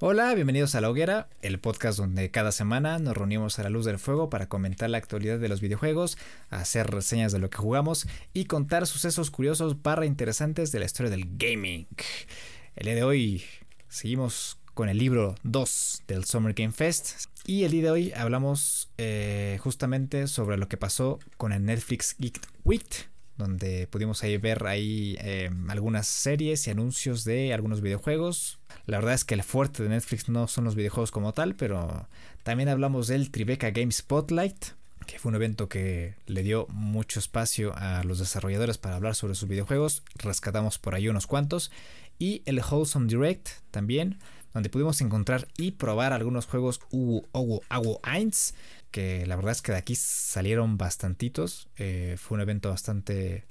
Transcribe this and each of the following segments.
Hola, bienvenidos a La Hoguera, el podcast donde cada semana nos reunimos a la luz del fuego para comentar la actualidad de los videojuegos, hacer reseñas de lo que jugamos y contar sucesos curiosos barra interesantes de la historia del gaming. El día de hoy seguimos con el libro 2 del Summer Game Fest y el día de hoy hablamos eh, justamente sobre lo que pasó con el Netflix Geek Week donde pudimos ahí ver ahí em, algunas series y anuncios de algunos videojuegos. La verdad es que el fuerte de Netflix no son los videojuegos como tal, pero también hablamos del Tribeca Game Spotlight, que fue un evento que le dio mucho espacio a los desarrolladores para hablar sobre sus videojuegos. Rescatamos por ahí unos cuantos. Y el Wholesome Direct también, donde pudimos encontrar y probar algunos juegos Uwu Ogu 1 que la verdad es que de aquí salieron bastantitos. Eh, fue un evento bastante,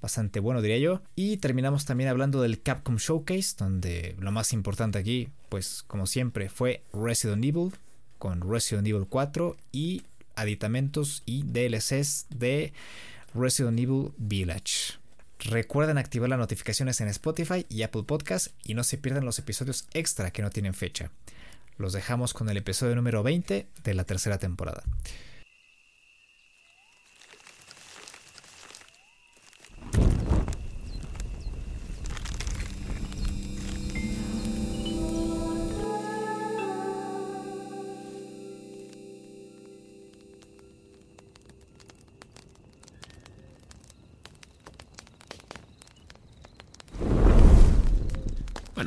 bastante bueno, diría yo. Y terminamos también hablando del Capcom Showcase, donde lo más importante aquí, pues como siempre, fue Resident Evil, con Resident Evil 4 y aditamentos y DLCs de Resident Evil Village. Recuerden activar las notificaciones en Spotify y Apple Podcast y no se pierdan los episodios extra que no tienen fecha. Los dejamos con el episodio número 20 de la tercera temporada.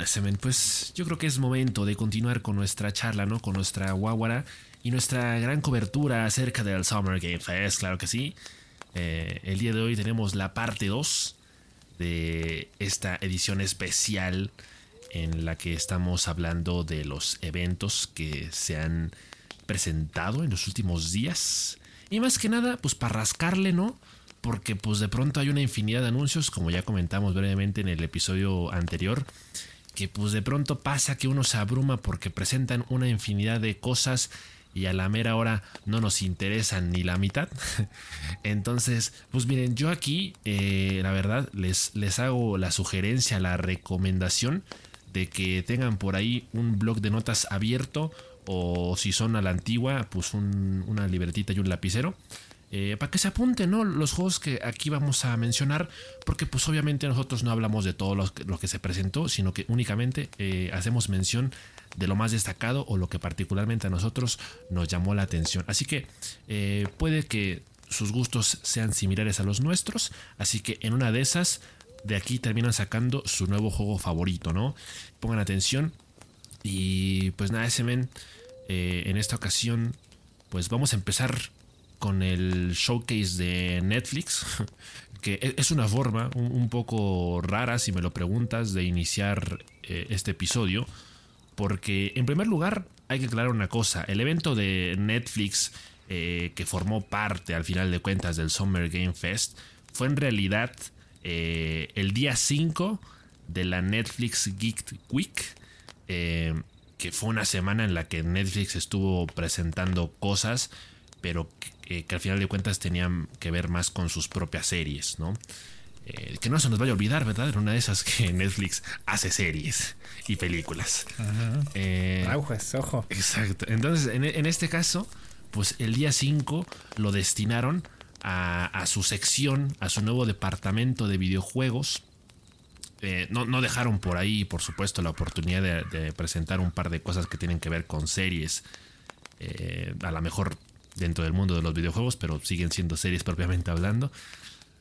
Semen, pues yo creo que es momento de continuar con nuestra charla, ¿no? Con nuestra guaguara y nuestra gran cobertura acerca del Summer Game Fest, claro que sí. Eh, el día de hoy tenemos la parte 2 de esta edición especial en la que estamos hablando de los eventos que se han presentado en los últimos días. Y más que nada, pues para rascarle, ¿no? Porque pues de pronto hay una infinidad de anuncios, como ya comentamos brevemente en el episodio anterior que pues de pronto pasa que uno se abruma porque presentan una infinidad de cosas y a la mera hora no nos interesan ni la mitad. Entonces, pues miren, yo aquí, eh, la verdad, les, les hago la sugerencia, la recomendación de que tengan por ahí un blog de notas abierto o si son a la antigua, pues una libretita y un lapicero eh, para que se apunten ¿no? los juegos que aquí vamos a mencionar, porque pues obviamente nosotros no hablamos de todo lo que, se presentó, sino que únicamente eh, hacemos mención de lo más destacado o lo que particularmente a nosotros nos llamó la atención. Así que eh, puede que sus gustos sean similares a los nuestros, así que en una de esas, de aquí terminan sacando su nuevo juego favorito, ¿no? Pongan atención y pues nada, ese men, en esta ocasión, pues vamos a empezar con el showcase de Netflix, que e-, es una forma un, poco rara, si me lo preguntas, de iniciar eh, este episodio, porque en primer lugar hay que aclarar una cosa, el evento de Netflix eh, que formó parte al final de cuentas del Summer Game Fest fue en realidad eh, el día 5 de la Netflix Geek Week, que fue una semana en la que Netflix estuvo presentando cosas, pero que al final de cuentas tenían que ver más con sus propias series, ¿no? Eh, que no se nos vaya a olvidar, ¿verdad? Era una de esas que Netflix hace series y películas. Eh, ojo. Exacto. Entonces, en, este caso, pues el día 5 lo destinaron a, su sección, a su nuevo departamento de videojuegos. Eh, no, dejaron por ahí, por supuesto, la oportunidad de, presentar un par de cosas que tienen que ver con series. a lo mejor dentro del mundo de los videojuegos, pero siguen siendo series propiamente hablando.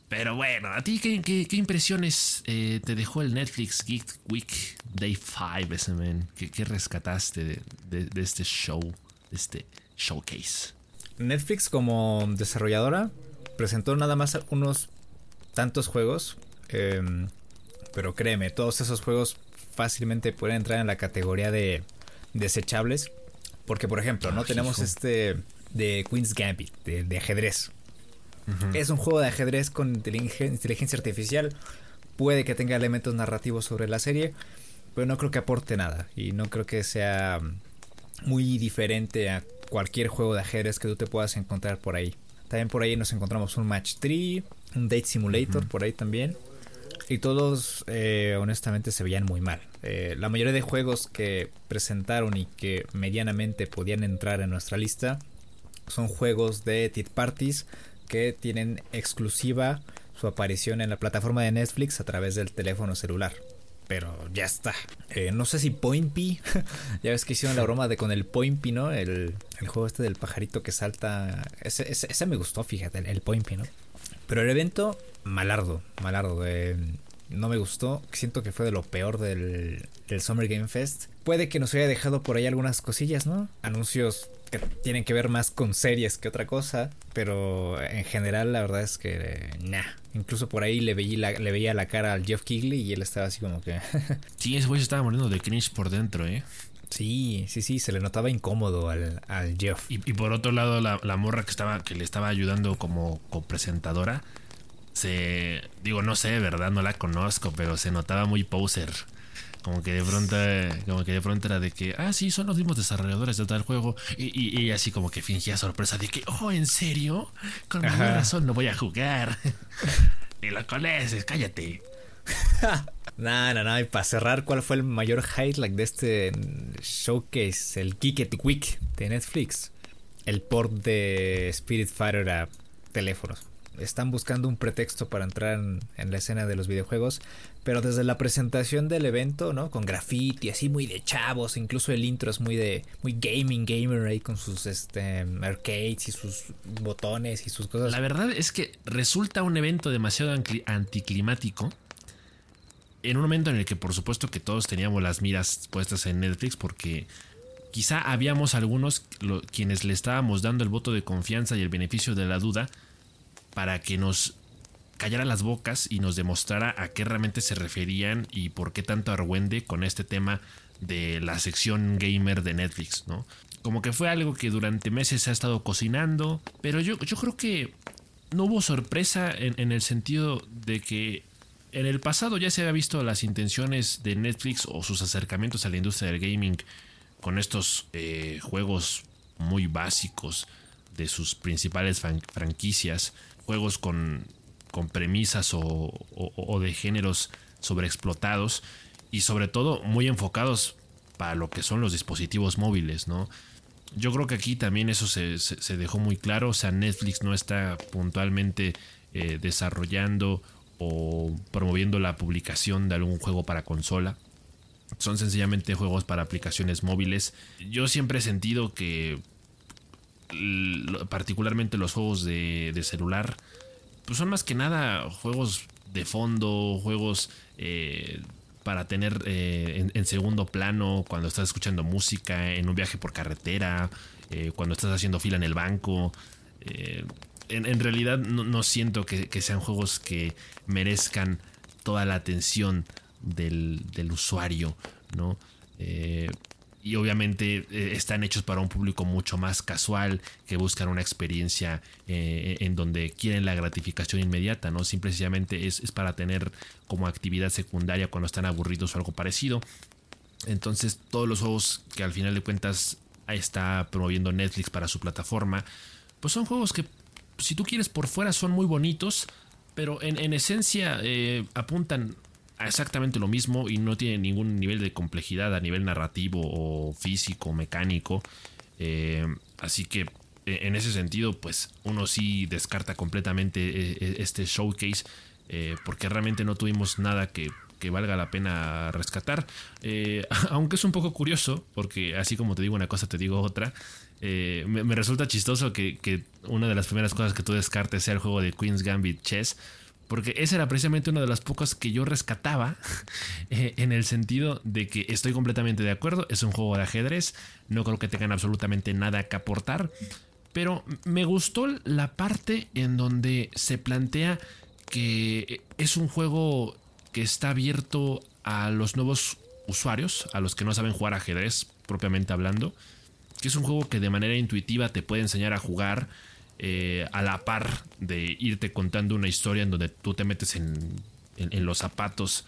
Pero bueno, ¿a ti qué, impresiones eh, te dejó el Netflix Geek Week Day 5, ese man? ¿Qué, rescataste de, este show, de este showcase? Netflix como desarrolladora presentó nada más unos tantos juegos, em, pero créeme, todos esos juegos fácilmente pueden entrar en la categoría de desechables, porque por ejemplo, no tenemos este de Queen's Gambit, de, ajedrez. Es un juego de ajedrez con inteligencia artificial. Puede que tenga elementos narrativos sobre la serie, pero no creo que aporte nada. Y no creo que sea muy diferente a cualquier juego de ajedrez que tú te puedas encontrar por ahí. También por ahí nos encontramos un Match 3, un Date Simulator por ahí también. Y todos, eh, honestamente, se veían muy mal. Eh, la mayoría de juegos que presentaron y que medianamente podían entrar en nuestra lista son juegos de Tit Parties que tienen exclusiva su aparición en la plataforma de Netflix a través del teléfono celular. Pero ya está. Eh, no sé si Pointy. ya ves que hicieron la broma de con el Pointy, ¿no? El, juego este del pajarito que salta. Ese, ese, me gustó, fíjate, el, el ¿no? Pero el evento, malardo, malardo. Eh, no me gustó. Siento que fue de lo peor del, del Summer Game Fest. Puede que nos haya dejado por ahí algunas cosillas, ¿no? Anuncios que tienen que ver más con series que otra cosa, pero en general la verdad es que nah. Incluso por ahí le veía, la, le veía la cara al Jeff Kigley y él estaba así como que... sí, ese güey se estaba muriendo de cringe por dentro, ¿eh? Sí, sí, sí, se le notaba incómodo al, al Jeff. Y, por otro lado, la, la, morra que estaba, que le estaba ayudando como copresentadora, se, digo, no sé, verdad, no la conozco, pero se notaba muy poser. Como que de pronto, como que de pronto era de que, ah, sí, son los mismos desarrolladores de tal juego. Y, y, así como que fingía sorpresa de que, oh, ¿en serio? Con razón no voy a jugar. Ni lo conoces, cállate. no, no, no. Y para cerrar, ¿cuál fue el mayor highlight de este showcase? El Geek Week de Netflix. El port de Spirit Fighter a teléfonos están buscando un pretexto para entrar en, la escena de los videojuegos, pero desde la presentación del evento, ¿no? Con graffiti, así muy de chavos, incluso el intro es muy de muy gaming gamer ahí con sus este arcades y sus botones y sus cosas. La verdad es que resulta un evento demasiado anticlimático. En un momento en el que por supuesto que todos teníamos las miras puestas en Netflix porque quizá habíamos algunos quienes le estábamos dando el voto de confianza y el beneficio de la duda para que nos callara las bocas y nos demostrara a qué realmente se referían y por qué tanto argüende con este tema de la sección gamer de Netflix, ¿no? Como que fue algo que durante meses se ha estado cocinando, pero yo, yo creo que no hubo sorpresa en, el sentido de que en el pasado ya se había visto las intenciones de Netflix o sus acercamientos a la industria del gaming con estos eh, juegos muy básicos de sus principales franquicias juegos con, con premisas o, de géneros sobreexplotados y sobre todo muy enfocados para lo que son los dispositivos móviles, ¿no? Yo creo que aquí también eso se, dejó muy claro, o sea, Netflix no está puntualmente eh, desarrollando o promoviendo la publicación de algún juego para consola. Son sencillamente juegos para aplicaciones móviles. Yo siempre he sentido que particularmente los juegos de, celular, pues son más que nada juegos de fondo, juegos eh, para tener eh, en, segundo plano cuando estás escuchando música, en un viaje por carretera, eh, cuando estás haciendo fila en el banco. En, realidad no, siento que, sean juegos que merezcan toda la atención del, del usuario, ¿no? Y obviamente eh, están hechos para un público mucho más casual que buscan una experiencia eh, en donde quieren la gratificación inmediata, ¿no? Simplemente es, es, para tener como actividad secundaria cuando están aburridos o algo parecido. Entonces todos los juegos que al final de cuentas está promoviendo Netflix para su plataforma, pues son juegos que si tú quieres por fuera son muy bonitos, pero en, en esencia eh, apuntan exactamente lo mismo y no tiene ningún nivel de complejidad a nivel narrativo o físico, mecánico. Eh, así que e, en ese sentido, pues uno sí descarta completamente e, e, este showcase eh, porque realmente no tuvimos nada que, valga la pena rescatar. Eh, aunque es un poco curioso, porque así como te digo una cosa, te digo otra. me, resulta chistoso que, que, una de las primeras cosas que tú descartes sea el juego de Queen's Gambit Chess, porque esa era precisamente una de las pocas que yo rescataba eh, en el sentido de que estoy completamente de acuerdo, es un juego de ajedrez, no creo que tengan absolutamente nada que aportar, pero me gustó la parte en donde se plantea que es un juego que está abierto a los nuevos usuarios, a los que no saben jugar ajedrez propiamente hablando, que es un juego que de manera intuitiva te puede enseñar a jugar, eh, a la par de irte contando una historia en donde tú te metes en, los zapatos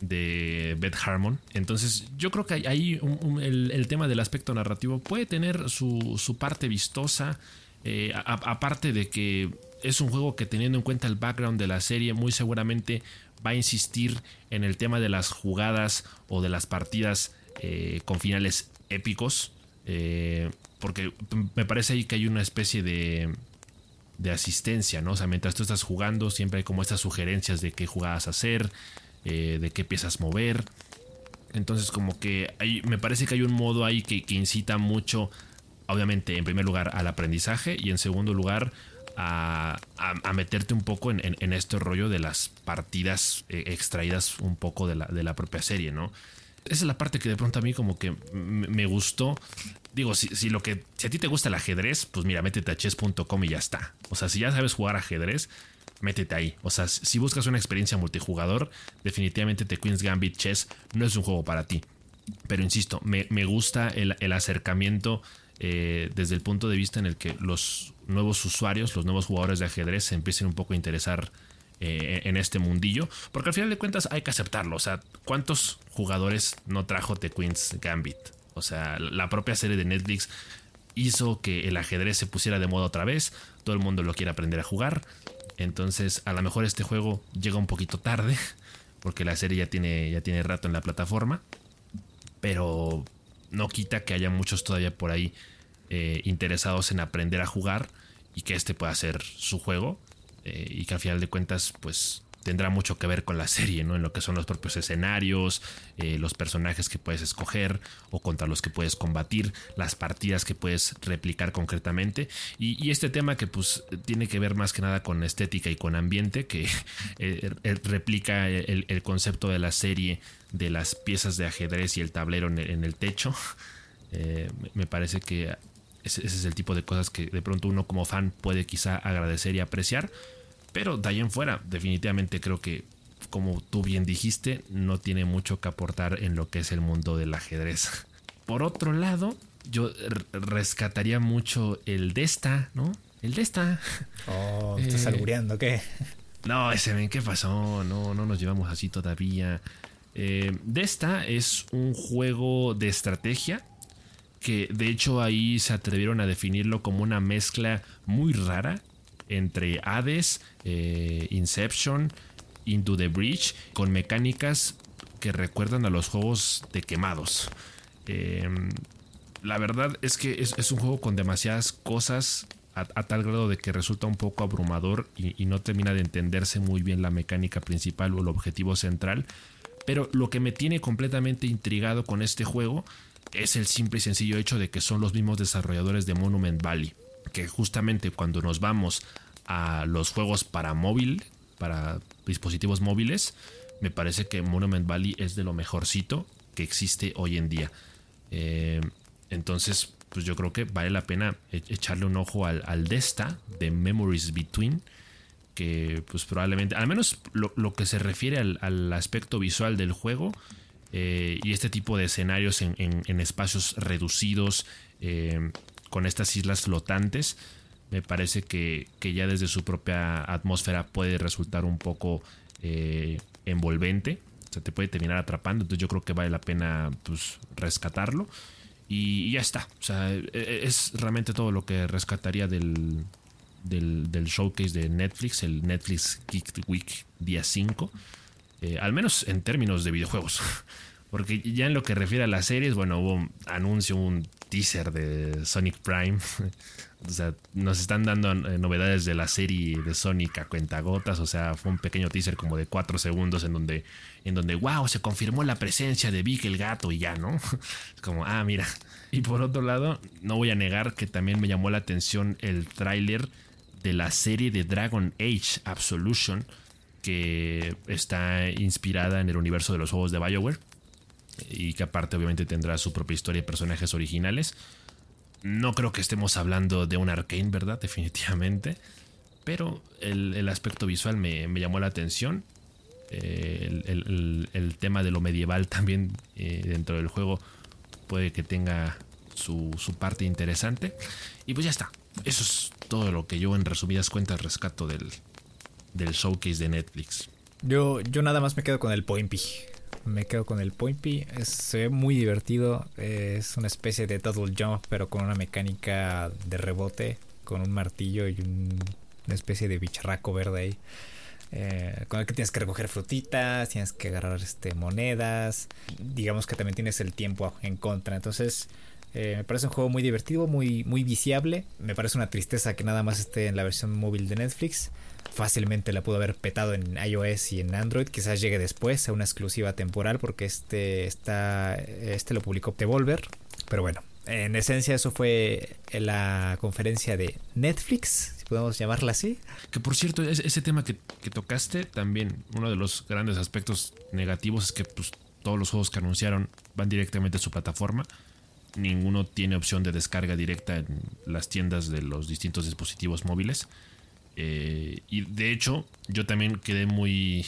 de Beth Harmon. Entonces yo creo que ahí el, tema del aspecto narrativo puede tener su, parte vistosa, eh, aparte de que es un juego que teniendo en cuenta el background de la serie muy seguramente va a insistir en el tema de las jugadas o de las partidas eh, con finales épicos. Porque me parece ahí que hay una especie de, de asistencia, ¿no? O sea, mientras tú estás jugando, siempre hay como estas sugerencias de qué jugadas hacer, eh, de qué piezas mover. Entonces, como que me parece que hay un modo ahí que, incita mucho, obviamente, en primer lugar, al aprendizaje y en segundo lugar, a, meterte un poco en, este rollo de las partidas eh, extraídas un poco de la, de la propia serie, ¿no? Esa es la parte que de pronto a mí como que me gustó. Digo, si, lo que, si a ti te gusta el ajedrez, pues mira, métete a chess.com y ya está. O sea, si ya sabes jugar ajedrez, métete ahí. O sea, si buscas una experiencia multijugador, definitivamente The Queen's Gambit Chess no es un juego para ti. Pero insisto, me, gusta el, acercamiento eh, desde el punto de vista en el que los nuevos usuarios, los nuevos jugadores de ajedrez se empiecen un poco a interesar eh, en este mundillo, porque al final de cuentas hay que aceptarlo. O sea, ¿cuántos jugadores no trajo The Queen's Gambit? O sea, la propia serie de Netflix hizo que el ajedrez se pusiera de moda otra vez. Todo el mundo lo quiere aprender a jugar. Entonces, a lo mejor este juego llega un poquito tarde, porque la serie ya tiene, ya tiene rato en la plataforma. Pero no quita que haya muchos todavía por ahí eh, interesados en aprender a jugar y que este pueda ser su juego. Eh, y que al final de cuentas pues tendrá mucho que ver con la serie, ¿no? En lo que son los propios escenarios, eh, los personajes que puedes escoger o contra los que puedes combatir, las partidas que puedes replicar concretamente. Y, este tema que pues tiene que ver más que nada con estética y con ambiente, que eh, replica el, concepto de la serie de las piezas de ajedrez y el tablero en el, techo. me parece que ese, es el tipo de cosas que de pronto uno como fan puede quizá agradecer y apreciar. Pero de ahí en fuera, definitivamente creo que, como tú bien dijiste, no tiene mucho que aportar en lo que es el mundo del ajedrez. Por otro lado, yo rescataría mucho el Desta, ¿no? El Desta. Oh, estás eh, ¿qué? No, ese ven, ¿qué pasó? No, no nos llevamos así todavía. Eh, Desta es un juego de estrategia que de hecho ahí se atrevieron a definirlo como una mezcla muy rara entre Hades, eh, Inception, Into the Breach, con mecánicas que recuerdan a los juegos de quemados. Em, la verdad es que es, un juego con demasiadas cosas a, tal grado de que resulta un poco abrumador y, no termina de entenderse muy bien la mecánica principal o el objetivo central. Pero lo que me tiene completamente intrigado con este juego es el simple y sencillo hecho de que son los mismos desarrolladores de Monument Valley, que justamente cuando nos vamos a los juegos para móvil, para dispositivos móviles, me parece que Monument Valley es de lo mejorcito que existe hoy en día. Eh, entonces, pues yo creo que vale la pena e-, echarle un ojo al, al Desta de Memories Between, que pues probablemente, al menos lo, que se refiere al aspecto visual del juego, eh, y este tipo de escenarios en, espacios reducidos eh, con estas islas flotantes me parece que, ya desde su propia atmósfera puede resultar un poco eh, envolvente. O sea te puede terminar atrapando entonces yo creo que vale la pena pues, rescatarlo. Y, ya está. O sea e, e, es realmente todo lo que rescataría del, del, del showcase de Netflix el Netflix Geek Week día 5 eh, al menos en términos de videojuegos. Porque ya en lo que refiere a las series, bueno, hubo un anuncio, un teaser de Sonic Prime. o sea, nos están dando eh, novedades de la serie de Sonic a cuentagotas. O sea, fue un pequeño teaser como de 4 segundos en donde, en donde, wow, se confirmó la presencia de Vic el gato y ya, ¿no? Es como, ah, mira. Y por otro lado, no voy a negar que también me llamó la atención el tráiler de la serie de Dragon Age Absolution que está inspirada en el universo de los juegos de Bioware y que aparte obviamente tendrá su propia historia y personajes originales. No creo que estemos hablando de un arcane, ¿verdad? Definitivamente. Pero el, aspecto visual me, llamó la atención. Eh, el, tema de lo medieval también eh, dentro del juego puede que tenga su, su, parte interesante. Y pues ya está. Eso es todo lo que yo en resumidas cuentas rescato del, del showcase de Netflix. Yo, yo nada más me quedo con el Pointy. Me quedo con el Pointy. se ve muy divertido. Es una especie de double jump, pero con una mecánica de rebote, con un martillo y una especie de bicharraco verde ahí. eh, con el que tienes que recoger frutitas, tienes que agarrar este, monedas, digamos que también tienes el tiempo en contra. Entonces, eh, me parece un juego muy divertido, muy, muy viciable. Me parece una tristeza que nada más esté en la versión móvil de Netflix. Fácilmente la pudo haber petado en iOS y en Android. Quizás llegue después a una exclusiva temporal porque este, está, este lo publicó Devolver. Pero bueno, en esencia eso fue la conferencia de Netflix, si podemos llamarla así. Que por cierto, ese, tema que, tocaste, también uno de los grandes aspectos negativos es que pues, todos los juegos que anunciaron van directamente a su plataforma ninguno tiene opción de descarga directa en las tiendas de los distintos dispositivos móviles. Eh, y de hecho, yo también quedé muy.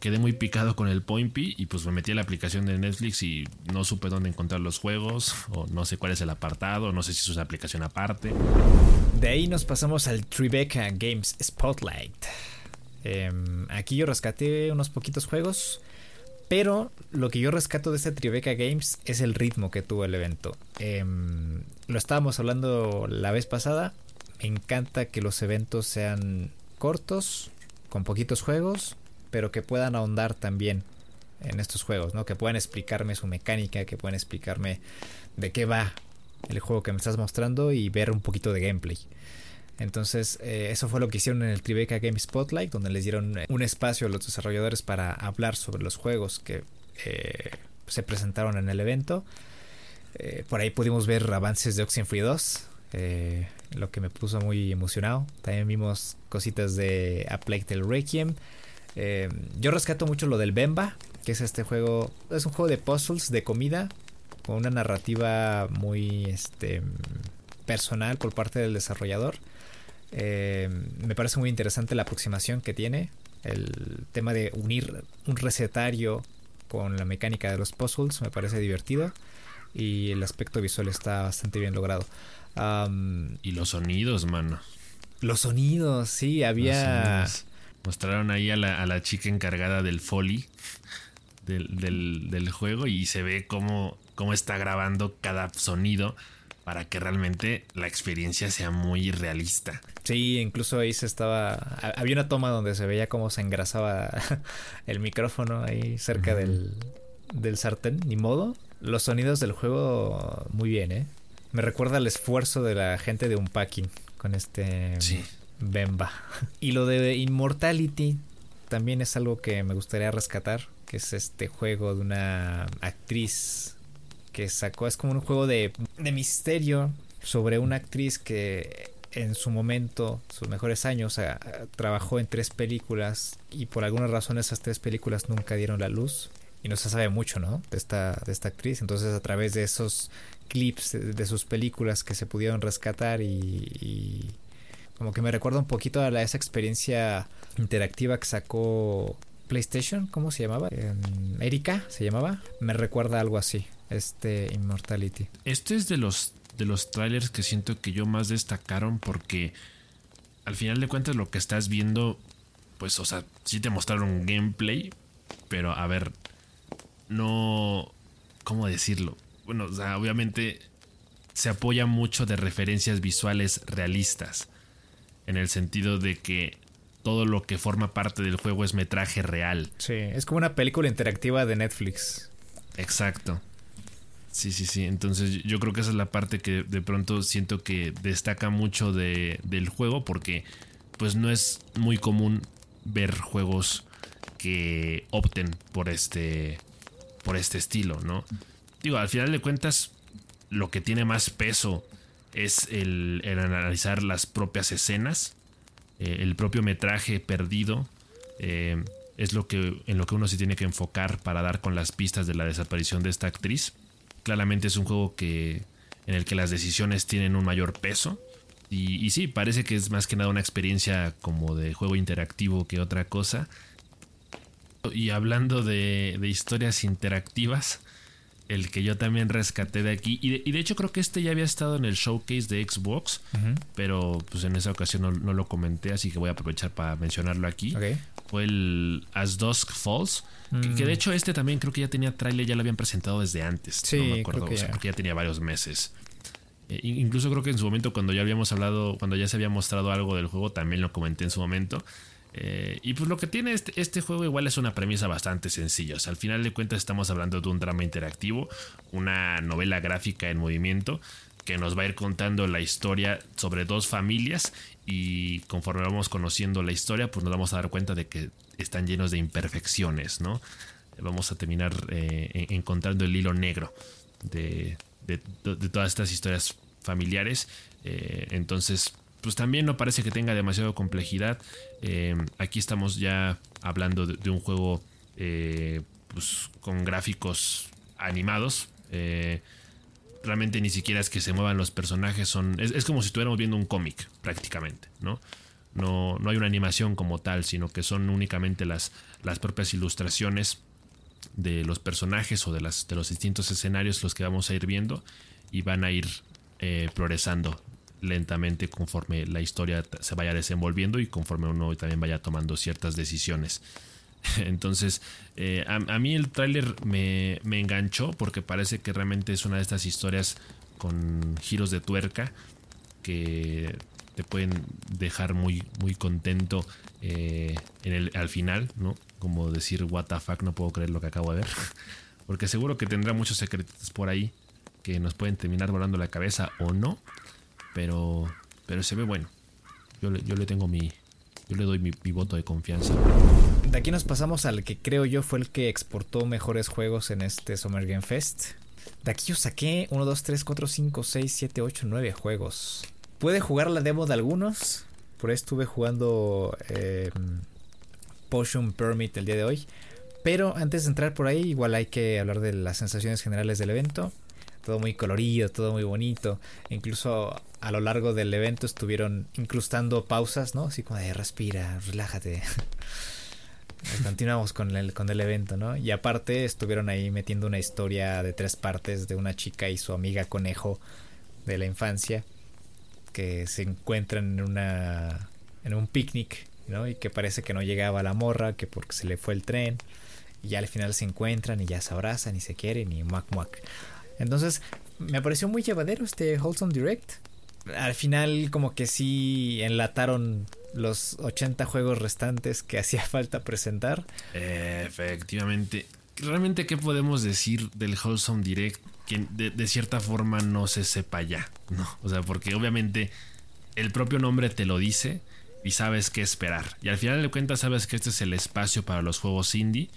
Quedé muy picado con el Pointy y pues me metí a la aplicación de Netflix y no supe dónde encontrar los juegos o no sé cuál es el apartado, no sé si es una aplicación aparte. De ahí nos pasamos al Tribeca Games Spotlight. Em, aquí yo rescaté unos poquitos juegos. Pero lo que yo rescato de este Tribeca Games es el ritmo que tuvo el evento. Em, lo estábamos hablando la vez pasada. Me encanta que los eventos sean cortos, con poquitos juegos, pero que puedan ahondar también en estos juegos, ¿no? Que puedan explicarme su mecánica, que puedan explicarme de qué va el juego que me estás mostrando y ver un poquito de gameplay. Entonces, eh, eso fue lo que hicieron en el Tribeca Game Spotlight, donde les dieron eh, un espacio a los desarrolladores para hablar sobre los juegos que eh, se presentaron en el evento. por ahí pudimos ver avances de Oxenfree 2, lo que me puso muy emocionado. También vimos cositas de A Plague Tale Requiem. yo rescato mucho lo del Bemba, que es este juego, es un juego de puzzles de comida con una narrativa muy este, personal por parte del desarrollador. Eh, me parece muy interesante la aproximación que tiene. El tema de unir un recetario con la mecánica de los puzzles me parece divertido. Y el aspecto visual está bastante bien logrado. Y los sonidos, mano. Los sonidos, sí, había. Mostraron ahí a la, a la, chica encargada del foley del, del, del, juego y se ve cómo, cómo está grabando cada sonido para que realmente la experiencia sea muy realista. Sí, incluso ahí se estaba. Había una toma donde se veía cómo se engrasaba el micrófono ahí cerca del, del sartén, ni modo. Los sonidos del juego, muy bien, ¿eh? Me recuerda el esfuerzo de la gente de Unpacking con este sí. Bemba. Y lo de Immortality también es algo que me gustaría rescatar, que es este juego de una actriz que sacó. Es como un juego de, de misterio sobre una actriz que en su momento, sus mejores años, trabajó en tres películas y por alguna razón esas tres películas nunca dieron la luz. Y no se sabe mucho, ¿no? De esta, de esta actriz. Entonces a través de esos clips de, sus películas que se pudieron rescatar y, como que me recuerda un poquito a esa experiencia interactiva que sacó PlayStation, ¿cómo se llamaba? Erika se llamaba. Me recuerda algo así este Immortality. Este es de los de los trailers que siento que yo más destacaron porque al final de cuentas lo que estás viendo, pues, o sea, sí te mostraron gameplay, pero a ver, no, ¿cómo decirlo? Bueno, o sea, obviamente se apoya mucho de referencias visuales realistas, en el sentido de que todo lo que forma parte del juego es metraje real. Sí, es como una película interactiva de Netflix. Exacto. Sí, sí, sí. Entonces yo creo que esa es la parte que de pronto siento que destaca mucho de, del juego porque pues no es muy común ver juegos que opten por este por este estilo, ¿no? Digo, al final de cuentas lo que tiene más peso es el, analizar las propias escenas, eh, el propio metraje perdido. Eh, es lo que en lo que uno se tiene que enfocar para dar con las pistas de la desaparición de esta actriz claramente es un juego que en el que las decisiones tienen un mayor peso. Y, sí, parece que es más que nada una experiencia como de juego interactivo que otra cosa. Y hablando de, historias interactivas, el que yo también rescaté de aquí, y de, hecho creo que este ya había estado en el showcase de Xbox, pero pues en esa ocasión no, lo comenté, así que voy a aprovechar para mencionarlo aquí. Fue el As Dusk Falls que, de mm. hecho este también creo que ya tenía trailer, ya lo habían presentado desde antes. Sí, no me acuerdo, creo que ya. porque ya tenía varios meses. Eh, incluso creo que en su momento cuando ya habíamos hablado, cuando ya se había mostrado algo del juego, también lo comenté en su momento. Eh, y pues lo que tiene este, este, juego igual es una premisa bastante sencilla. O sea, al final de cuentas estamos hablando de un drama interactivo, una novela gráfica en movimiento que nos va a ir contando la historia sobre dos familias y conforme vamos conociendo la historia pues nos vamos a dar cuenta de que están llenos de imperfecciones, ¿no? Vamos a terminar eh, encontrando el hilo negro de, todas estas historias familiares. Eh, entonces, pues también no parece que tenga demasiado complejidad. Eh, aquí estamos ya hablando de, un juego pues, con gráficos animados realmente ni siquiera es que se muevan los personajes, son es, como si estuviéramos viendo un cómic prácticamente, ¿no? ¿no? No hay una animación como tal, sino que son únicamente las, las propias ilustraciones de los personajes o de, las, de los distintos escenarios los que vamos a ir viendo y van a ir eh, progresando lentamente conforme la historia se vaya desenvolviendo y conforme uno también vaya tomando ciertas decisiones. Entonces, eh, a, mí el tráiler me, enganchó porque parece que realmente es una de estas historias con giros de tuerca que te pueden dejar muy, muy contento eh, en el, al final, ¿no? Como decir, what the fuck, no puedo creer lo que acabo de ver. Porque seguro que tendrá muchos secretos por ahí que nos pueden terminar volando la cabeza o no. Pero, pero se ve bueno. Yo yo le tengo mi, yo le doy mi, voto de confianza. De aquí nos pasamos al que creo yo fue el que exportó mejores juegos en este Summer Game Fest. De aquí yo saqué 1, 2, 3, 4, 5, 6, 7, 8, 9 juegos. Puede jugar la demo de algunos. Por ahí estuve jugando eh, Potion Permit el día de hoy. Pero antes de entrar por ahí, igual hay que hablar de las sensaciones generales del evento todo muy colorido, todo muy bonito. Incluso a lo largo del evento estuvieron incrustando pausas, ¿no? Así como de respira, relájate. Continuamos con el, con el evento, ¿no? Y aparte estuvieron ahí metiendo una historia de tres partes de una chica y su amiga conejo de la infancia que se encuentran en una en un picnic, ¿no? Y que parece que no llegaba la morra, que porque se le fue el tren y ya al final se encuentran y ya se abrazan y se quieren y muac muac. Entonces, me pareció muy llevadero este Wholesome Direct. Al final, como que sí enlataron los 80 juegos restantes que hacía falta presentar. efectivamente. Realmente, ¿qué podemos decir del Wholesome Direct que de, cierta forma no se sepa ya? ¿no? O sea, porque obviamente el propio nombre te lo dice y sabes qué esperar. Y al final de cuentas sabes que este es el espacio para los juegos indie.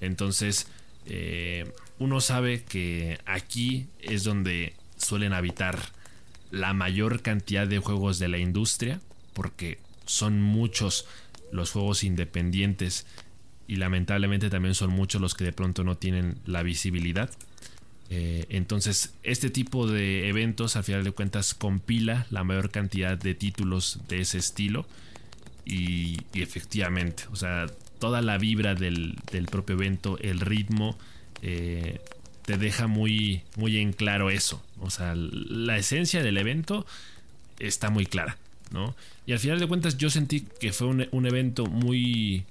Entonces, eh, uno sabe que aquí es donde suelen habitar la mayor cantidad de juegos de la industria, porque son muchos los juegos independientes y lamentablemente también son muchos los que de pronto no tienen la visibilidad. Eh, entonces, este tipo de eventos, al final de cuentas, compila la mayor cantidad de títulos de ese estilo. Y, efectivamente, o sea, toda la vibra del, del propio evento, el ritmo, eh, te deja muy, muy en claro eso. O sea, la esencia del evento está muy clara, ¿no? Y al final de cuentas yo sentí que fue un, evento muy,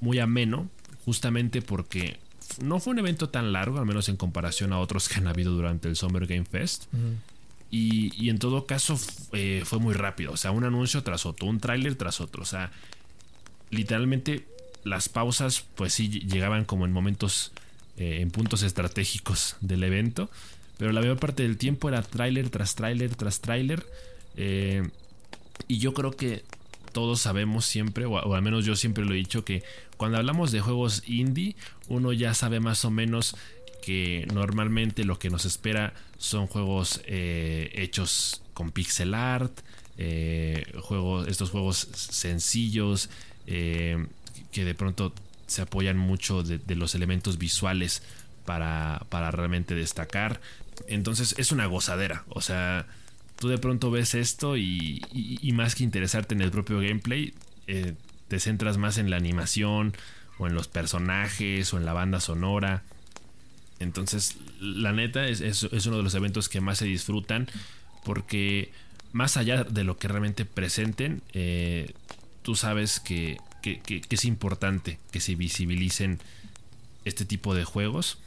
muy ameno, justamente porque no fue un evento tan largo, al menos en comparación a otros que han habido durante el Summer Game Fest. y, en todo caso eh, fue muy rápido, o sea, un anuncio tras otro, un tráiler tras otro, o sea, literalmente las pausas pues sí llegaban como en momentos eh, en puntos estratégicos del evento. Pero la mayor parte del tiempo era tráiler tras tráiler tras tráiler. Eh, y yo creo que todos sabemos siempre, o, al menos yo siempre lo he dicho, que cuando hablamos de juegos indie, uno ya sabe más o menos que normalmente lo que nos espera son juegos eh, hechos con pixel art, juegos, estos juegos sencillos, que de pronto se apoyan mucho de, los elementos visuales para, para, realmente destacar. Entonces es una gozadera. O sea, tú de pronto ves esto y, más que interesarte en el propio gameplay, eh, te centras más en la animación o en los personajes o en la banda sonora. Entonces, la neta es, es uno de los eventos que más se disfrutan porque más allá de lo que realmente presenten, eh, tú sabes que que, es importante que se visibilicen este tipo de juegos.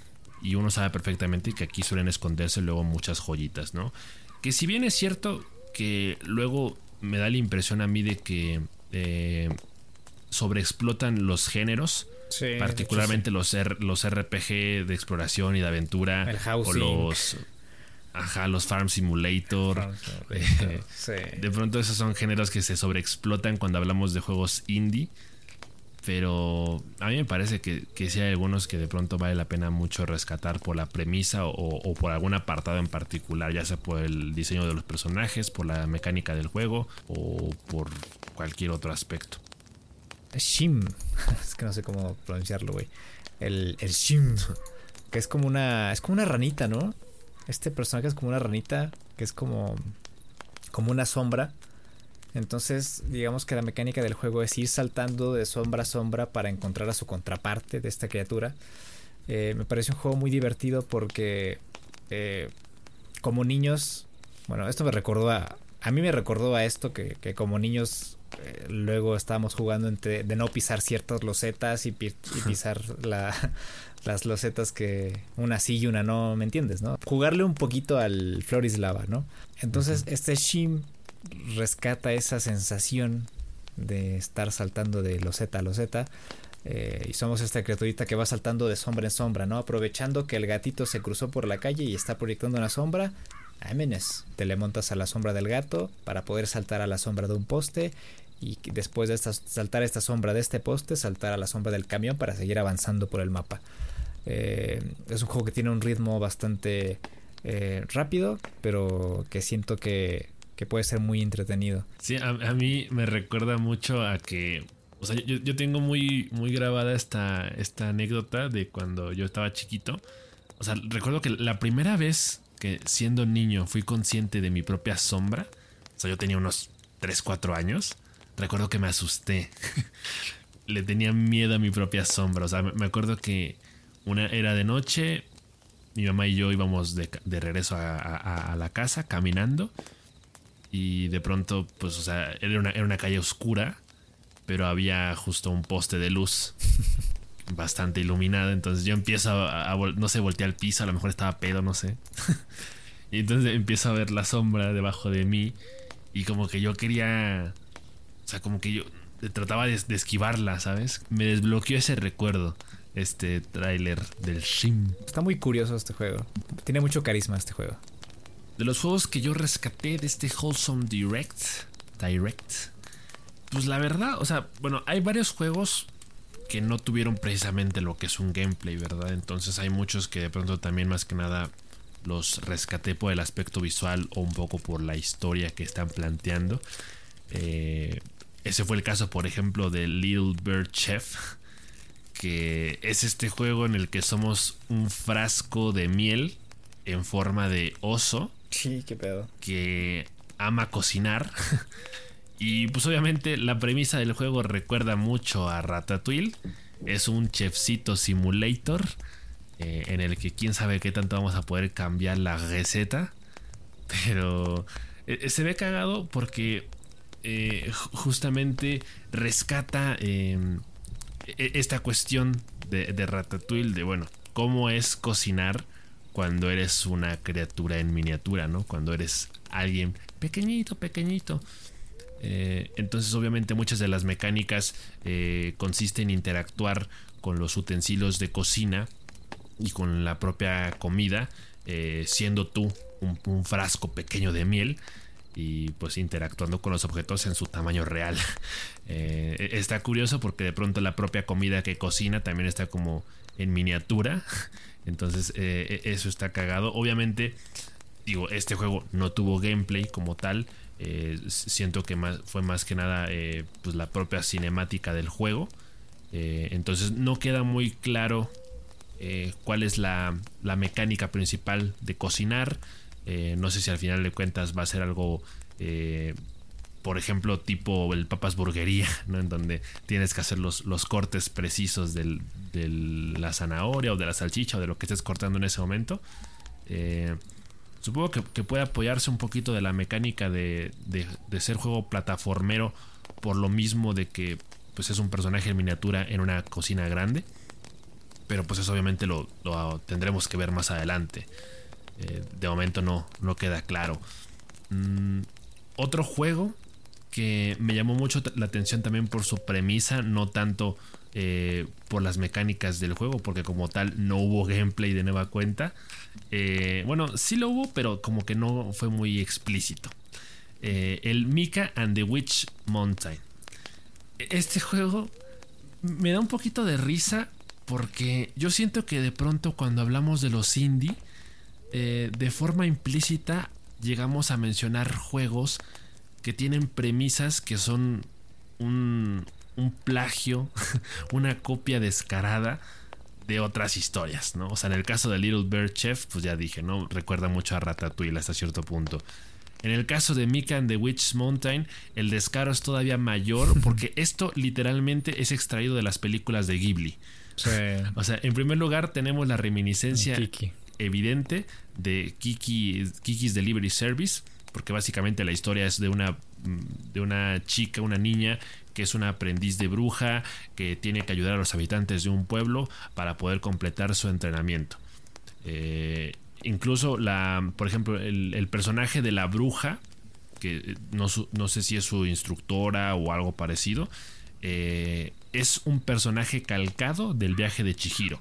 Y uno sabe perfectamente que aquí suelen esconderse luego muchas joyitas, ¿no? Que si bien es cierto que luego me da la impresión a mí de que eh, sobreexplotan los géneros. particularmente los, los RPG de exploración y de aventura. o los. Ajá, los Farm Simulator. Eh, de pronto esos son géneros que se sobreexplotan cuando hablamos de juegos indie. Pero a mí me parece que, que sí hay algunos que de pronto vale la pena mucho rescatar por la premisa o, por algún apartado en particular, ya sea por el diseño de los personajes, por la mecánica del juego o por cualquier otro aspecto. Shim, es que no sé cómo pronunciarlo, güey. El, el Shim, que es como una, es como una ranita, ¿no? Este personaje es como una ranita, que es como, como una sombra entonces, digamos que la mecánica del juego es ir saltando de sombra a sombra para encontrar a su contraparte de esta criatura. Eh, me parece un juego muy divertido porque eh, como niños, bueno, esto me recordó a... A mí me recordó a esto que, como niños eh, luego estábamos jugando entre, de no pisar ciertas losetas y, pisar las losetas que una sí y una no, ¿me entiendes? ¿no? Jugarle un poquito al Florislava, ¿no? Entonces, este Shim rescata esa sensación de estar saltando de loseta a loseta. Eh, y somos esta criaturita que va saltando de sombra en sombra, ¿no? Aprovechando que el gatito se cruzó por la calle y está proyectando una sombra. Amenes, te le montas a la sombra del gato para poder saltar a la sombra de un poste y después de saltar esta sombra de este poste, saltar a la sombra del camión para seguir avanzando por el mapa. Eh, es un juego que tiene un ritmo bastante eh, rápido, pero que siento que puede ser muy entretenido. Sí, a, mí me recuerda mucho a que, o sea, yo, tengo muy, muy grabada esta, esta anécdota de cuando yo estaba chiquito. O sea, recuerdo que la primera vez siendo niño fui consciente de mi propia sombra, o sea, yo tenía unos 3, 4 años, recuerdo que me asusté. Le tenía miedo a mi propia sombra. O sea, me acuerdo que una era de noche, mi mamá y yo íbamos de, regreso a, la casa caminando y de pronto, pues, o sea, era una, era una calle oscura, pero había justo un poste de luz bastante iluminado. Entonces yo empiezo a, no sé, voltear al piso, a lo mejor estaba pedo, no sé. y entonces empiezo a ver la sombra debajo de mí y como que yo quería, o sea, como que yo trataba de, de esquivarla, ¿sabes? Me desbloqueó ese recuerdo, este tráiler del Shim. Está muy curioso este juego. Tiene mucho carisma este juego. De los juegos que yo rescaté de este Wholesome Direct, Direct, pues la verdad, o sea, bueno, hay varios juegos que no tuvieron precisamente lo que es un gameplay, ¿verdad? Entonces hay muchos que de pronto también más que nada los rescaté por el aspecto visual o un poco por la historia que están planteando. Eh, ese fue el caso, por ejemplo, de Little Bird Chef, que es este juego en el que somos un frasco de miel en forma de oso Sí, qué pedo. Que ama cocinar. y pues obviamente la premisa del juego recuerda mucho a Ratatouille. Es un chefcito simulator eh, en el que quién sabe qué tanto vamos a poder cambiar la receta. Pero eh, se ve cagado porque eh, justamente rescata em, e-, esta cuestión de, de Ratatouille de, bueno, cómo es cocinar cuando eres una criatura en miniatura, ¿no? Cuando eres alguien pequeñito, pequeñito. Eh, entonces obviamente muchas de las mecánicas eh, consisten en interactuar con los utensilios de cocina y con la propia comida, eh, siendo tú un, frasco pequeño de miel y pues interactuando con los objetos en su tamaño real. está curioso porque de pronto la propia comida que cocina también está como en miniatura entonces, eh, e, eso está cagado. Obviamente, digo, este juego no tuvo gameplay como tal. Eh, siento que más, fue más que nada eh, pues la propia cinemática del juego. entonces no queda muy claro cuál es la, la, mecánica principal de cocinar. no sé si al final de cuentas va a ser algo por ejemplo, tipo el papas burguería, ¿no? En donde tienes que hacer los, los cortes precisos de la zanahoria o de la salchicha o de lo que estés cortando en ese momento. Supongo que, puede apoyarse un poquito de la mecánica de, ser juego plataformero por lo mismo de que pues es un personaje en miniatura en una cocina grande. Pero pues eso obviamente lo, tendremos que ver más adelante. Eh, de momento no, no queda claro. Mm, otro juego que me llamó mucho la atención también por su premisa, no tanto eh, por las mecánicas del juego, porque como tal no hubo gameplay de nueva cuenta. Eh, bueno, sí lo hubo, pero como que no fue muy explícito. Eh, el Mika and the Witch Mountain. Este juego me da un poquito de risa porque yo siento que de pronto cuando hablamos de los indie, de forma implícita llegamos a mencionar juegos que tienen premisas que son un, un plagio, una copia descarada de otras historias, ¿no? O sea, en el caso de Little Bird Chef, pues ya dije, ¿no? Recuerda mucho a Ratatouille hasta cierto punto. En el caso de Mika and the Witch's Mountain, el descaro es todavía mayor porque esto literalmente es extraído de las películas de Ghibli. Sí. O sea, en primer lugar tenemos la reminiscencia evidente de Kiki, Kiki's Delivery Service, porque básicamente la historia es de una, mm, de una chica, una niña que es una aprendiz de bruja que tiene que ayudar a los habitantes de un pueblo para poder completar su entrenamiento. Eh, incluso la, por ejemplo, el, personaje de la bruja, que no, no, sé si es su instructora o algo parecido, eh, es un personaje calcado del viaje de Chihiro.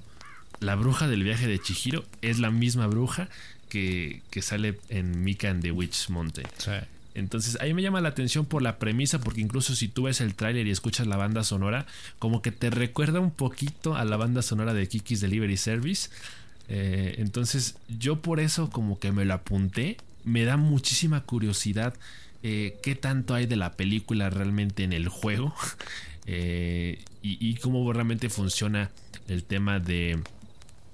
La bruja del viaje de Chihiro es la misma bruja que, que sale en Mika and the Witch Mountain. Entonces ahí me llama la atención por la premisa, porque incluso si tú ves el tráiler y escuchas la banda sonora, como que te recuerda un poquito a la banda sonora de Kiki's Delivery Service. Eh, entonces yo por eso como que me lo apunté. Me da muchísima curiosidad eh, qué tanto hay de la película realmente en el juego eh, y, y cómo realmente funciona el tema de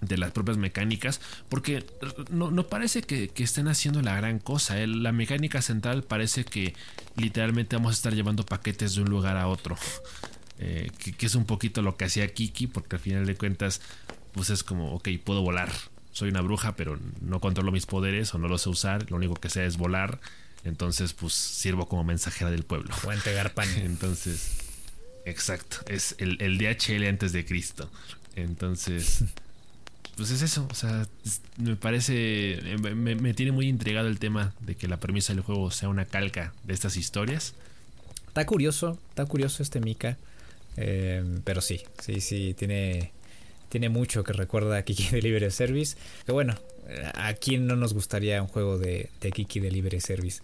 de las propias mecánicas, porque no, parece que, estén haciendo la gran cosa. ¿eh? La mecánica central parece que literalmente vamos a estar llevando paquetes de un lugar a otro. Eh, que, es un poquito lo que hacía Kiki, porque al final de cuentas, pues es como, ok, puedo volar. Soy una bruja, pero no controlo mis poderes o no los sé usar. Lo único que sé es volar. Entonces, pues sirvo como mensajera del pueblo. O entregar pan. Entonces, exacto. Es el, el DHL antes de Cristo. Entonces pues es eso, o sea, me parece, me, tiene muy intrigado el tema de que la premisa del juego sea una calca de estas historias. Está curioso, está curioso este Mika, eh, pero sí, sí, sí, tiene, tiene mucho que recuerda a Kiki Delivery Service, que bueno, ¿a quién no nos gustaría un juego de, de Kiki Delivery Service?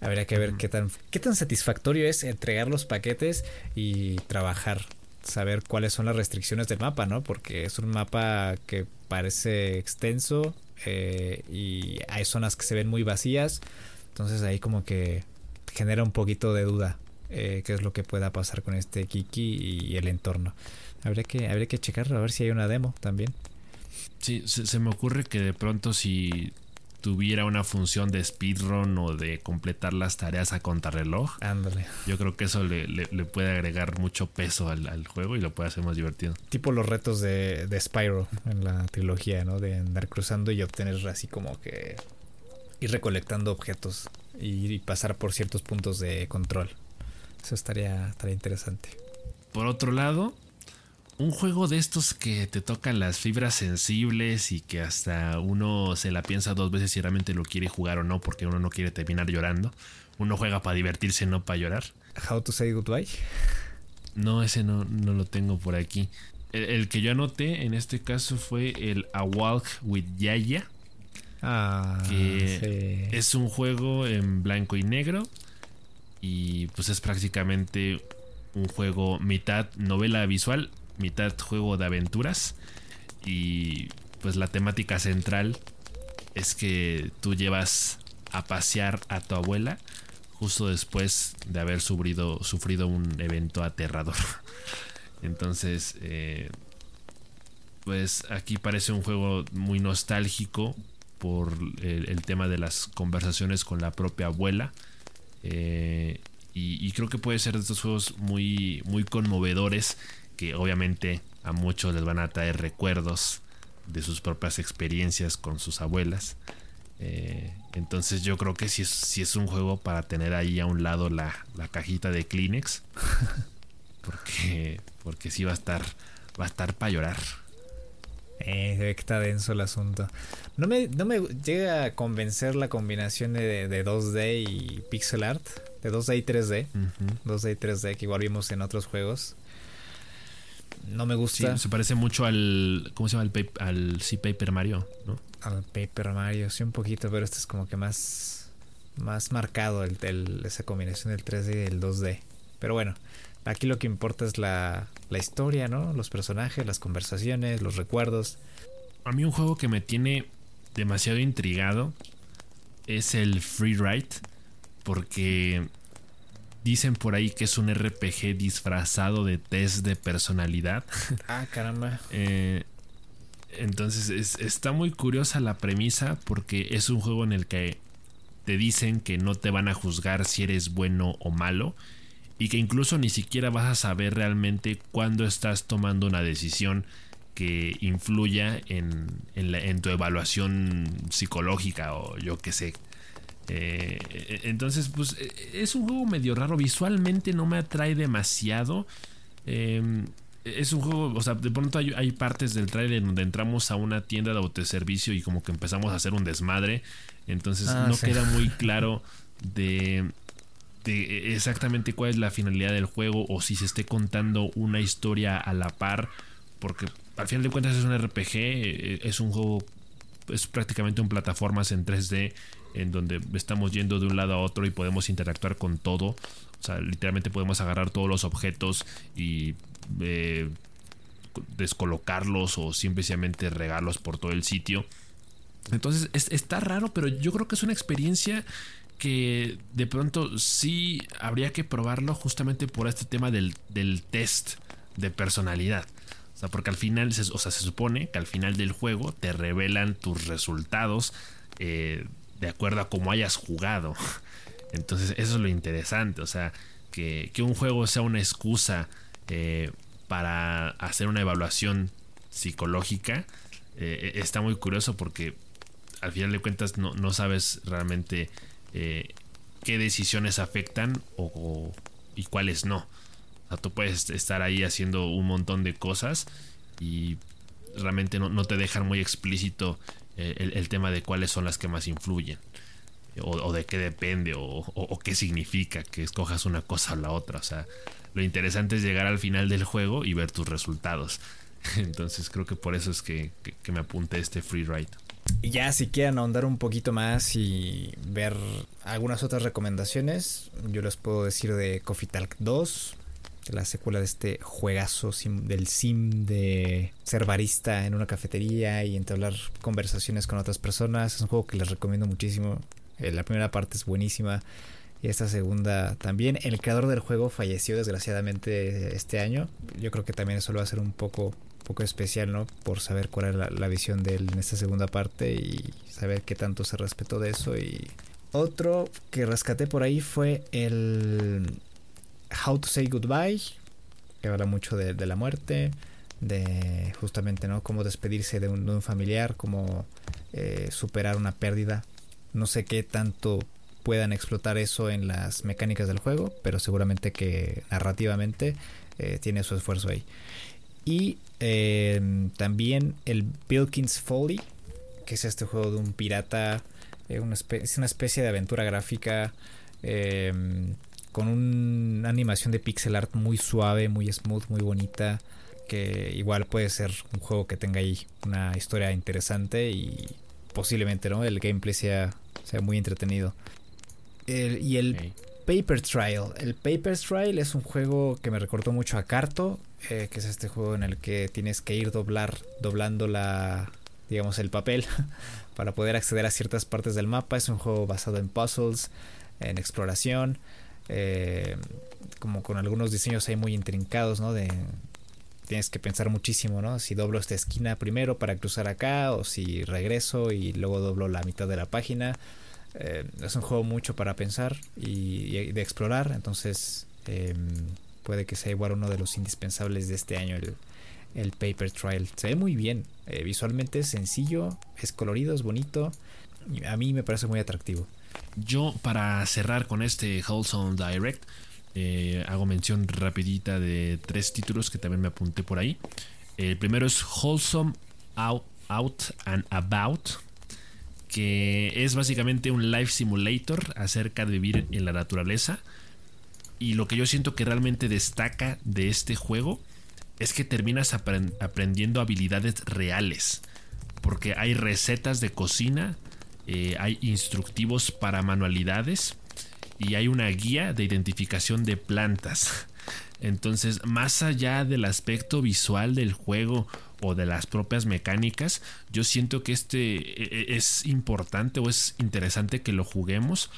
Habría que ver qué tan, qué tan satisfactorio es entregar los paquetes y trabajar saber cuáles son las restricciones del mapa, ¿no? Porque es un mapa que parece extenso eh, y hay zonas que se ven muy vacías. Entonces ahí como que genera un poquito de duda eh, qué es lo que pueda pasar con este Kiki y el entorno. Habría que, habría que checarlo, a ver si hay una demo también. Sí, se me ocurre que de pronto si tuviera una función de speedrun o de completar las tareas a contrarreloj. Ándale. Yo creo que eso le, puede agregar mucho peso al, juego y lo puede hacer más divertido. Tipo los retos de, de Spyro en la trilogía, ¿no? De andar cruzando y obtener así como que ir recolectando objetos y, pasar por ciertos puntos de control. Eso estaría, estaría interesante. Por otro lado, un juego de estos que te tocan las fibras sensibles y que hasta uno se la piensa dos veces si realmente lo quiere jugar o no, porque uno no quiere terminar llorando. Uno juega para divertirse, no para llorar. How to say goodbye. No, ese no, no lo tengo por aquí. El, que yo anoté en este caso fue el A Walk with Yaya. Ah, que es un juego en blanco y negro. Y pues es prácticamente un juego mitad novela visual, mitad juego de aventuras y pues la temática central es que tú llevas a pasear a tu abuela justo después de haber sufrido, sufrido un evento aterrador. Entonces, eh, pues aquí parece un juego muy nostálgico por el, tema de las conversaciones con la propia abuela. Eh, y, y, creo que puede ser de estos juegos muy, muy conmovedores que obviamente a muchos les van a traer recuerdos de sus propias experiencias con sus abuelas. Eh, entonces yo creo que si es, es un juego para tener ahí a un lado la, cajita de Kleenex. porque, porque sí va a estar, va a estar para llorar. Eh, ve que está denso el asunto. No me, no me llega a convencer la combinación de, de 2D y pixel art. de 2D y 3D. 2D y 3D que igual vimos en otros juegos. No me gusta. Sí, se parece mucho al. ¿Cómo se llama? Al, al sí, Paper Mario, ¿no? Al Paper Mario, sí, un poquito, pero este es como que más. Más marcado el, esa combinación del 3D y el 2D. Pero bueno, aquí lo que importa es la, la historia, ¿no? Los personajes, las conversaciones, los recuerdos. A mí un juego que me tiene demasiado intrigado es el Free Ride. Porque Dicen por ahí que es un RPG disfrazado de test de personalidad. Ah, caramba. Eh, entonces está muy curiosa la premisa porque es un juego en el que te dicen que no te van a juzgar si eres bueno o malo y que incluso ni siquiera vas a saber realmente cuándo estás tomando una decisión que influya en, en tu evaluación psicológica o yo qué sé. Eh, entonces, pues es un juego medio raro. Visualmente no me atrae demasiado. Em, es un juego, o sea, de pronto hay, partes del trailer donde entramos a una tienda de autoservicio y como que empezamos a hacer un desmadre. Entonces ah, no queda muy claro de, de, exactamente cuál es la finalidad del juego o si se esté contando una historia a la par. Porque al final de cuentas es un RPG, eh, es un juego, es prácticamente un plataformas en 3D en donde estamos yendo de un lado a otro y podemos interactuar con todo. O sea, literalmente podemos agarrar todos los objetos y eh, descolocarlos o simplemente regarlos por todo el sitio. Entonces está raro, pero yo creo que es una experiencia que de pronto sí habría que probarlo justamente por este tema del, test de personalidad. O sea, porque al final, o sea, se supone que al final del juego te revelan tus resultados eh, de acuerdo a cómo hayas jugado. Entonces eso es lo interesante, o sea, que, un juego sea una excusa eh, para hacer una evaluación psicológica eh, está muy curioso porque al final de cuentas no, sabes realmente eh, qué decisiones afectan o, y cuáles no. O sea, tú puedes estar ahí haciendo un montón de cosas y realmente no, no te dejan muy explícito el, tema de cuáles son las que más influyen. O, de qué depende, o, qué significa que escojas una cosa o la otra. O sea, lo interesante es llegar al final del juego y ver tus resultados. Entonces creo que por eso es que, me apunté este free ride. Y ya si quieren ahondar un poquito más y ver algunas otras recomendaciones, yo les puedo decir de Coffee Talk 2, la secuela de este juegazo del sim de ser barista en una cafetería y entablar conversaciones con otras personas. Es un juego que les recomiendo muchísimo. Eh, la primera parte es buenísima y esta segunda también. El creador del juego falleció desgraciadamente este año. Yo creo que también eso lo va a ser un poco, poco especial, ¿no? Por saber cuál es la, la visión de él en esta segunda parte y saber qué tanto se respetó de eso. Y otro que rescaté por ahí fue el How to Say Goodbye, que habla mucho de, la muerte, de justamente no cómo despedirse de un, familiar, cómo eh, superar una pérdida. No sé qué tanto puedan explotar eso en las mecánicas del juego, pero seguramente que narrativamente eh, tiene su esfuerzo ahí. Y em, también el Bilkins Folly, que es este juego de un pirata, eh, es una especie de aventura gráfica em, con una animación de pixel art muy suave, muy smooth, muy bonita, que igual puede ser un juego que tenga ahí una historia interesante y posiblemente no el gameplay sea, sea muy entretenido. y el Paper Trial. El Paper Trial es un juego que me recordó mucho a Carto, eh, que es este juego en el que tienes que ir doblar, doblando la, digamos, el papel para poder acceder a ciertas partes del mapa. Es un juego basado en puzzles, en exploración. Eh, como con algunos diseños ahí muy intrincados, ¿no? De, tienes que pensar muchísimo, ¿no? Si doblo esta esquina primero para cruzar acá o si regreso y luego doblo la mitad de la página. Eh, es un juego mucho para pensar y, de explorar, entonces em, puede que sea igual uno de los indispensables de este año, el, Paper Trial. Se ve muy bien, eh, visualmente es sencillo, es colorido, es bonito, a mí me parece muy atractivo. Yo, para cerrar con este Wholesome Direct, eh, hago mención rapidita de tres títulos que también me apunté por ahí. El primero es Wholesome Out, Out and About, que es básicamente un life simulator acerca de vivir en la naturaleza. Y lo que yo siento que realmente destaca de este juego es que terminas aprendiendo habilidades reales. Porque hay recetas de cocina, eh, hay instructivos para manualidades y hay una guía de identificación de plantas. Entonces, más allá del aspecto visual del juego o de las propias mecánicas, yo siento que este e, e, es importante o es interesante que lo juguemos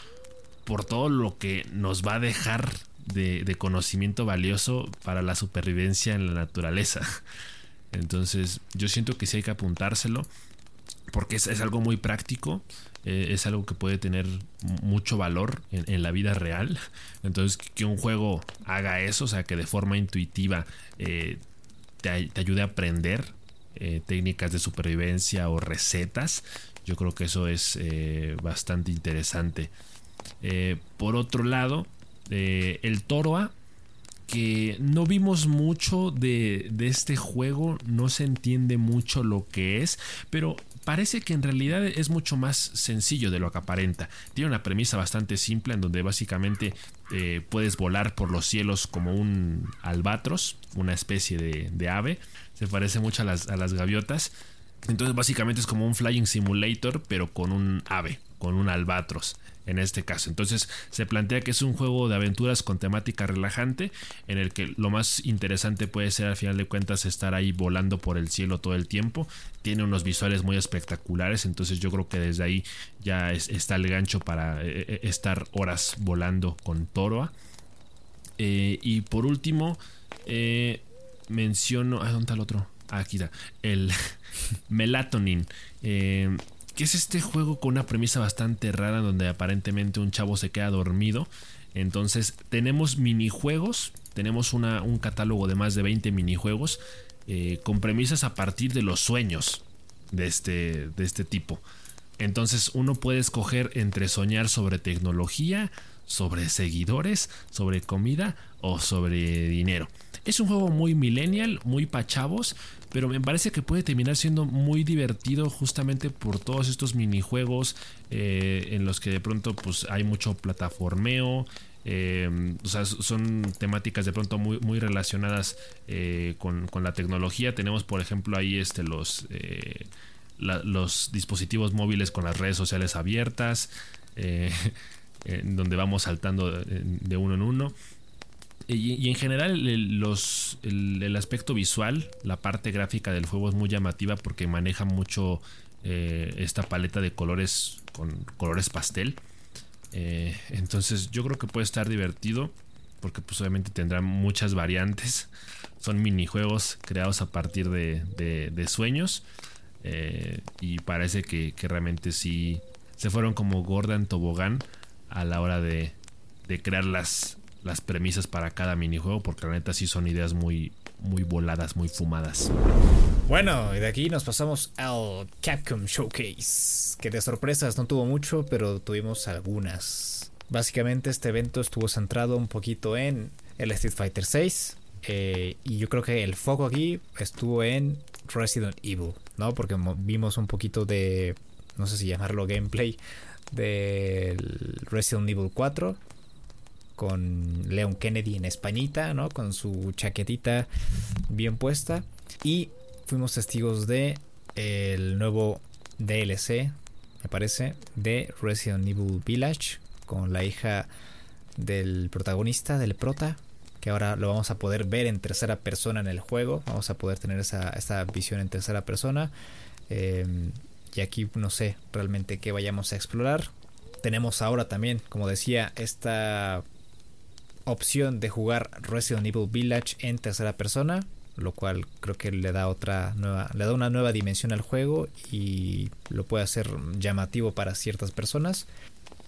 por todo lo que nos va a dejar de, conocimiento valioso para la supervivencia en la naturaleza. Entonces, yo siento que sí hay que apuntárselo porque es, algo muy práctico, eh, es algo que puede tener mucho valor en, la vida real. Entonces, que, un juego haga eso, o sea, que de forma intuitiva eh, te, ayude a aprender eh, técnicas de supervivencia o recetas, yo creo que eso es bastante interesante. por otro lado, el Toroa que no vimos mucho de, de, este juego, no se entiende mucho lo que es, pero parece que en realidad es mucho más sencillo de lo que aparenta. Tiene una premisa bastante simple en donde básicamente eh, puedes volar por los cielos como un albatros, una especie de, ave. Se parece mucho a las, a las gaviotas. Entonces básicamente es como un flying simulator, pero con un ave, con un albatros en este caso. Entonces se plantea que es un juego de aventuras con temática relajante en el que lo más interesante puede ser al final de cuentas estar ahí volando por el cielo todo el tiempo. Tiene unos visuales muy espectaculares, entonces yo creo que desde ahí ya está el gancho para eh, eh, estar horas volando con Toroa. Eh, y por último, menciono... ¿A dónde está el otro? Ah, aquí está. El Melatonin que es este juego con una premisa bastante rara donde aparentemente un chavo se queda dormido. Entonces tenemos minijuegos, tenemos una, un catálogo de más de 20 minijuegos eh, con premisas a partir de los sueños de este, de este tipo. Entonces uno puede escoger entre soñar sobre tecnología, sobre seguidores, sobre comida o sobre dinero. Es un juego muy millennial, muy pachavos, pero me parece que puede terminar siendo muy divertido justamente por todos estos minijuegos eh, en los que de pronto pues hay mucho plataformeo. Eh, o sea, son temáticas de pronto muy, muy relacionadas eh, con, la tecnología. Tenemos, por ejemplo, ahí este, los, los dispositivos móviles con las redes sociales abiertas, donde vamos saltando de uno en uno. Y, en general los, el, aspecto visual, la parte gráfica del juego es muy llamativa porque maneja mucho eh, esta paleta de colores con colores pastel. Eh, entonces yo creo que puede estar divertido porque pues obviamente tendrá muchas variantes. Son minijuegos creados a partir de, sueños. Eh, y parece que, que, realmente sí se fueron como Gordon Tobogán a la hora de, de crear las, las premisas para cada minijuego, porque la neta sí son ideas muy, muy voladas, muy fumadas. Bueno, y de aquí nos pasamos al Capcom Showcase, que de sorpresas no tuvo mucho, pero tuvimos algunas. Básicamente este evento estuvo centrado un poquito en el Street Fighter 6, eh, y yo creo que el foco aquí estuvo en Resident Evil, ¿no? Porque vimos un poquito de, no sé si llamarlo gameplay, del Resident Evil 4 con Leon Kennedy en Españita, ¿no? Con su chaquetita bien puesta. Y fuimos testigos de el nuevo DLC, me parece, de Resident Evil Village, con la hija del protagonista, del prota, que ahora lo vamos a poder ver en tercera persona en el juego. Vamos a poder tener esa, esa visión en tercera persona. Em, y aquí no sé realmente qué vayamos a explorar. Tenemos ahora también, como decía, esta opción de jugar Resident Evil Village en tercera persona, lo cual creo que le da otra nueva, le da una nueva dimensión al juego y lo puede hacer llamativo para ciertas personas.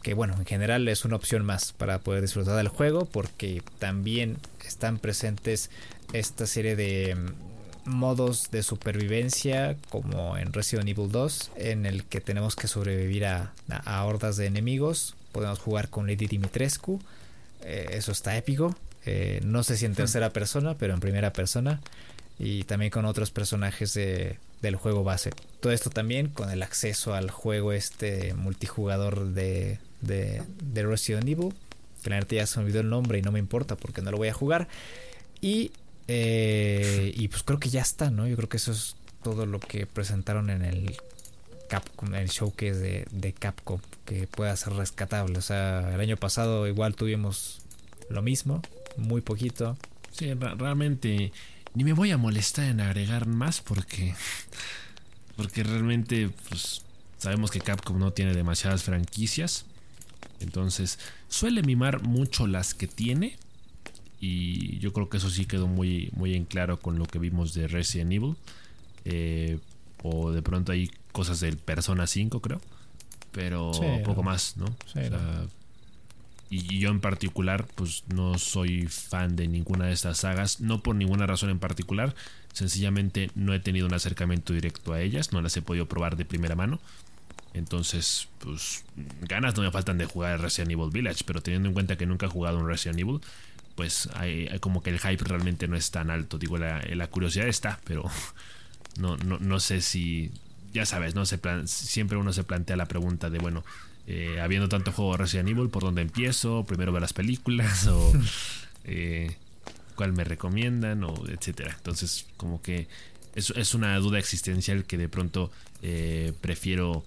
Que bueno, en general es una opción más para poder disfrutar del juego porque también están presentes esta serie de mm, modos de supervivencia como en Resident Evil 2 en el que tenemos que sobrevivir a, a hordas de enemigos. Podemos jugar con Lady Dimitrescu eh, eso está épico. Eh, no sé si en tercera persona, pero en primera persona. y también con otros personajes de, del juego base. Todo esto también con el acceso al juego este multijugador de, de, de Resident Evil. Que la neta ya se me olvidó el nombre y no me importa porque no lo voy a jugar. Y, eh, y pues creo que ya está, ¿no? Yo creo que eso es todo lo que presentaron en el Capcom, el showcase de, de Capcom, que pueda ser rescatable. O sea, el año pasado igual tuvimos lo mismo, muy poquito. Sí, realmente ni me voy a molestar en agregar más porque porque realmente pues sabemos que Capcom no tiene demasiadas franquicias. Entonces, suele mimar mucho las que tiene y yo creo que eso sí quedó muy muy en claro con lo que vimos de Resident Evil. Eh, o de pronto hay cosas del Persona 5, creo. Pero poco más, ¿no? y yo en particular, pues no soy fan de ninguna de estas sagas, no por ninguna razón en particular, sencillamente no he tenido un acercamiento directo a ellas, no las he podido probar de primera mano. Entonces, pues ganas no me faltan de jugar Resident Evil Village, pero teniendo en cuenta que nunca he jugado un Resident Evil, pues hay, como que el hype realmente no es tan alto. Digo, la, la curiosidad está, pero no, no, no sé si, ya sabes, ¿no? Se siempre uno se plantea la pregunta de, bueno, eh, habiendo tanto juego de Resident Evil, ¿por dónde empiezo? ¿Primero ver las películas? ¿O eh, cuál me recomiendan? O etcétera. Entonces, como que es, es una duda existencial que de pronto eh, prefiero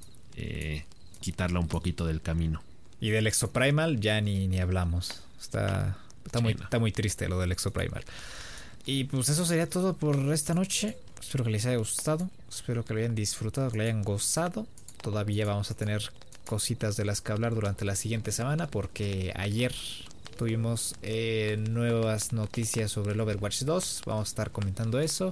quitarla un poquito del camino. Y del Exoprimal ya ni, ni hablamos. Está, está, muy, está muy triste lo del Exoprimal. Y pues eso sería todo por esta noche. Espero que les haya gustado. Espero que lo hayan disfrutado, que lo hayan gozado. Todavía vamos a tener cositas de las que hablar durante la siguiente semana porque ayer tuvimos eh, nuevas noticias sobre el Overwatch 2. Vamos a estar comentando eso.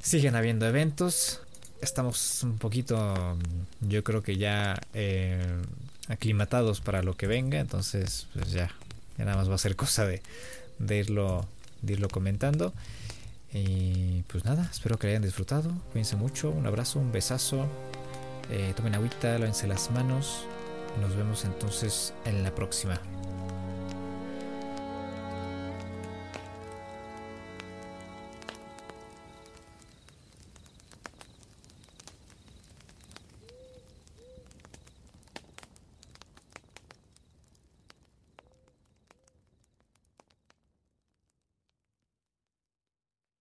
Siguen habiendo eventos. Estamos un poquito, yo creo que ya eh, aclimatados para lo que venga. Entonces, pues ya, ya nada más va a ser cosa de, de irlo, de irlo comentando. Y pues nada, espero que hayan disfrutado. Cuídense mucho. Un abrazo, un besazo. Eh, tomen agüita, lávense las manos. Nos vemos entonces en la próxima.